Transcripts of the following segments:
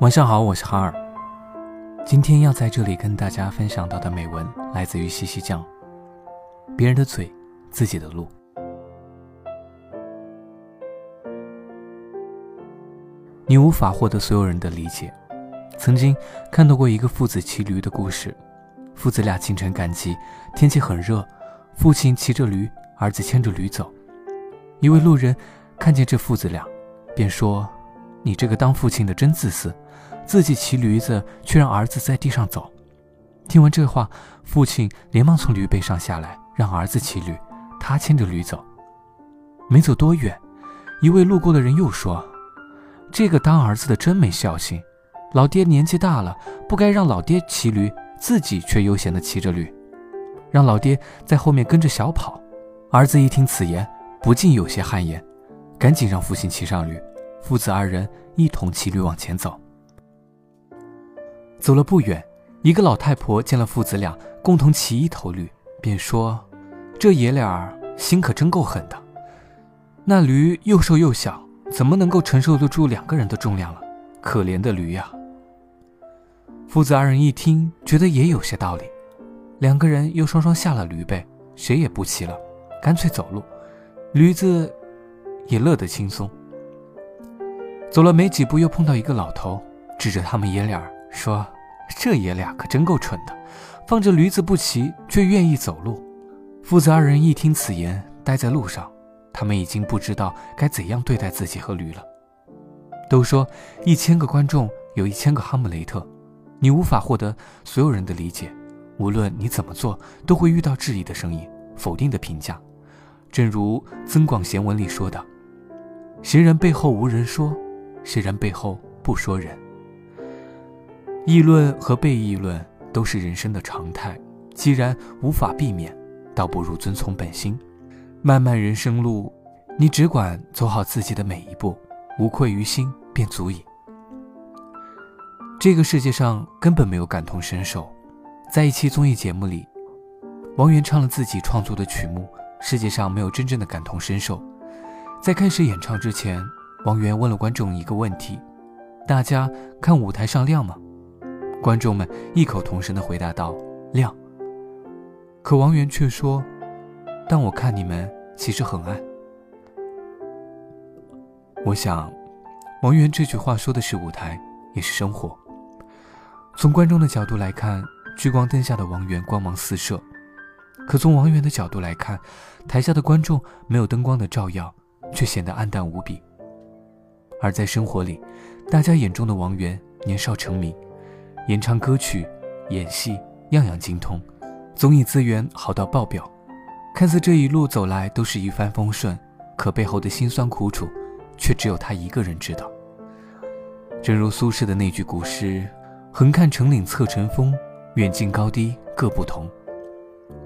晚上好，我是哈尔。今天要在这里跟大家分享到的美文来自于西西酱。别人的嘴，自己的路。你无法获得所有人的理解。曾经看到过一个父子骑驴的故事，父子俩清晨赶集，天气很热，父亲骑着驴，儿子牵着驴走。一位路人看见这父子俩，便说：“你这个当父亲的真自私。”自己骑驴子，却让儿子在地上走。听完这话，父亲连忙从驴背上下来，让儿子骑驴，他牵着驴走。没走多远，一位路过的人又说：“这个当儿子的真没孝心，老爹年纪大了，不该让老爹骑驴，自己却悠闲地骑着驴，让老爹在后面跟着小跑。”儿子一听此言，不禁有些汗颜，赶紧让父亲骑上驴，父子二人一同骑驴往前走。走了不远，一个老太婆见了父子俩共同骑一头驴，便说：“这爷俩儿心可真够狠的。那驴又瘦又小，怎么能够承受得住两个人的重量了？可怜的驴呀！”父子二人一听，觉得也有些道理，两个人又双双下了驴背，谁也不骑了，干脆走路。驴子也乐得轻松。走了没几步，又碰到一个老头，指着他们爷俩。说：“这爷俩可真够蠢的，放着驴子不骑，却愿意走路。”父子二人一听此言，呆在路上。他们已经不知道该怎样对待自己和驴了。都说一千个观众有一千个哈姆雷特，你无法获得所有人的理解。无论你怎么做，都会遇到质疑的声音、否定的评价。正如《增广贤文》里说的：“谁人背后无人说，谁人背后不说人。”议论和被议论都是人生的常态，既然无法避免，倒不如遵从本心。漫漫人生路，你只管走好自己的每一步，无愧于心便足矣。这个世界上根本没有感同身受。在一期综艺节目里，王源唱了自己创作的曲目，世界上没有真正的感同身受。在开始演唱之前，王源问了观众一个问题：大家看舞台上亮吗？观众们异口同声地回答道：“亮。”可王源却说：“但我看你们其实很暗。”我想，王源这句话说的是舞台，也是生活。从观众的角度来看，聚光灯下的王源光芒四射；可从王源的角度来看，台下的观众没有灯光的照耀，却显得暗淡无比。而在生活里，大家眼中的王源年少成名。演唱歌曲、演戏，样样精通，综艺资源好到爆表，看似这一路走来都是一帆风顺，可背后的辛酸苦楚，却只有他一个人知道。正如苏轼的那句古诗：“横看成岭侧成峰，远近高低各不同。”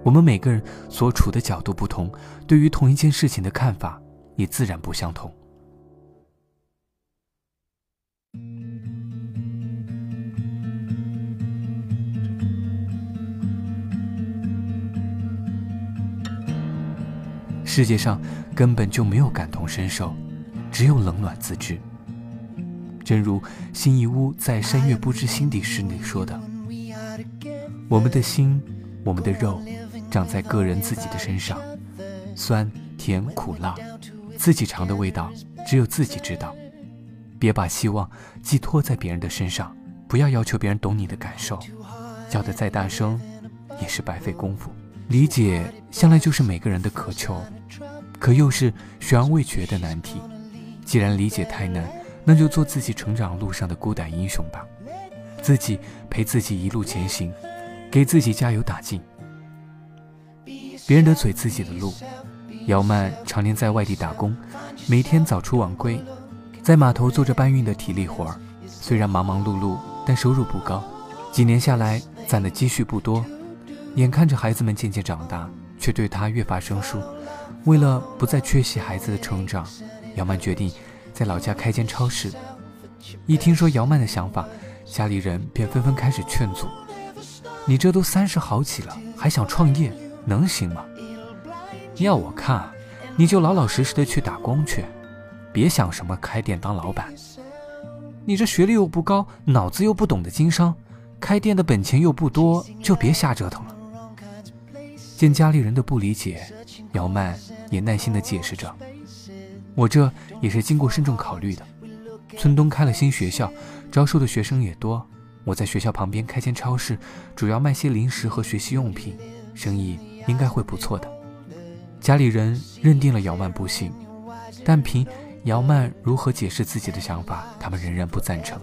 我们每个人所处的角度不同，对于同一件事情的看法也自然不相同。世界上根本就没有感同身受，只有冷暖自知。正如辛夷坞在《山月不知心底事》里说的：“我们的心，我们的肉，长在个人自己的身上，酸甜苦辣，自己尝的味道，只有自己知道。别把希望寄托在别人的身上，不要要求别人懂你的感受，叫得再大声，也是白费功夫。理解向来就是每个人的渴求。”可又是悬而未决的难题。既然理解太难，那就做自己成长路上的孤胆英雄吧，自己陪自己一路前行，给自己加油打劲。别人的嘴，自己的路。姚曼常年在外地打工，每天早出晚归，在码头做着搬运的体力活儿。虽然忙忙碌碌，但收入不高，几年下来攒的积蓄不多。眼看着孩子们渐渐长大，却对他越发生疏。为了不再缺席孩子的成长，姚曼决定在老家开间超市。一听说姚曼的想法，家里人便纷纷开始劝阻，你这都三十好几了，还想创业，能行吗？要我看，你就老老实实的去打工去，别想什么开店当老板。你这学历又不高，脑子又不懂得经商，开店的本钱又不多，就别瞎折腾了。见家里人的不理解，姚曼也耐心的解释着：“我这也是经过慎重考虑的。村东开了新学校，招收的学生也多。我在学校旁边开间超市，主要卖些零食和学习用品，生意应该会不错的。”家里人认定了姚曼不幸，但凭。姚曼如何解释自己的想法？他们仍然不赞成。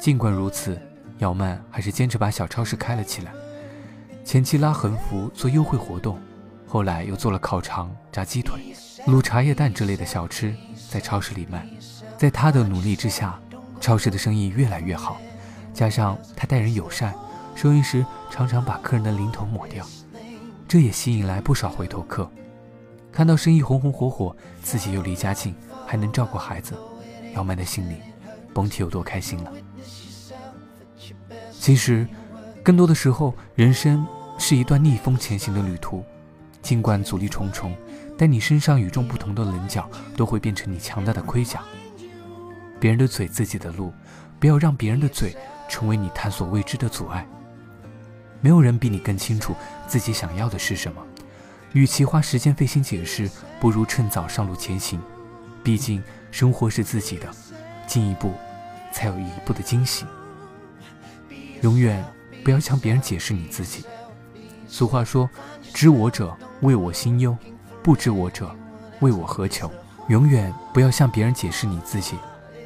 尽管如此，姚曼还是坚持把小超市开了起来。前期拉横幅做优惠活动，后来又做了烤肠、炸鸡腿、卤茶叶蛋之类的小吃，在超市里卖。在他的努力之下，超市的生意越来越好。加上他待人友善，收银时常常把客人的零头抹掉，这也吸引来不少回头客。看到生意红红火火，自己又离家近。还能照顾孩子，姚曼的心里甭提有多开心了。其实，更多的时候，人生是一段逆风前行的旅途。尽管阻力重重，但你身上与众不同的棱角都会变成你强大的盔甲。别人的嘴，自己的路，不要让别人的嘴成为你探索未知的阻碍。没有人比你更清楚自己想要的是什么。与其花时间费心解释，不如趁早上路前行。毕竟，生活是自己的，进一步，才有一步的惊喜。永远不要向别人解释你自己。俗话说：“知我者，谓我心忧；不知我者，谓我何求。”永远不要向别人解释你自己，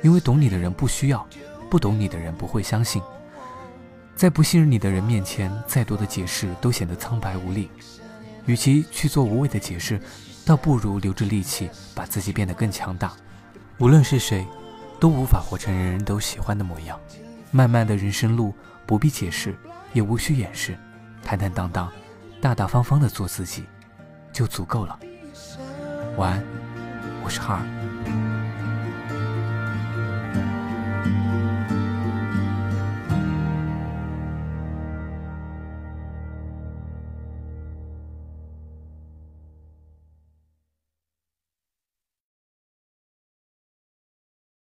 因为懂你的人不需要，不懂你的人不会相信。在不信任你的人面前，再多的解释都显得苍白无力。与其去做无谓的解释。倒不如留着力气，把自己变得更强大。无论是谁，都无法活成人人都喜欢的模样。漫漫的人生路，不必解释，也无需掩饰，坦坦荡荡、大大方方的做自己，就足够了。晚安，我是哈尔。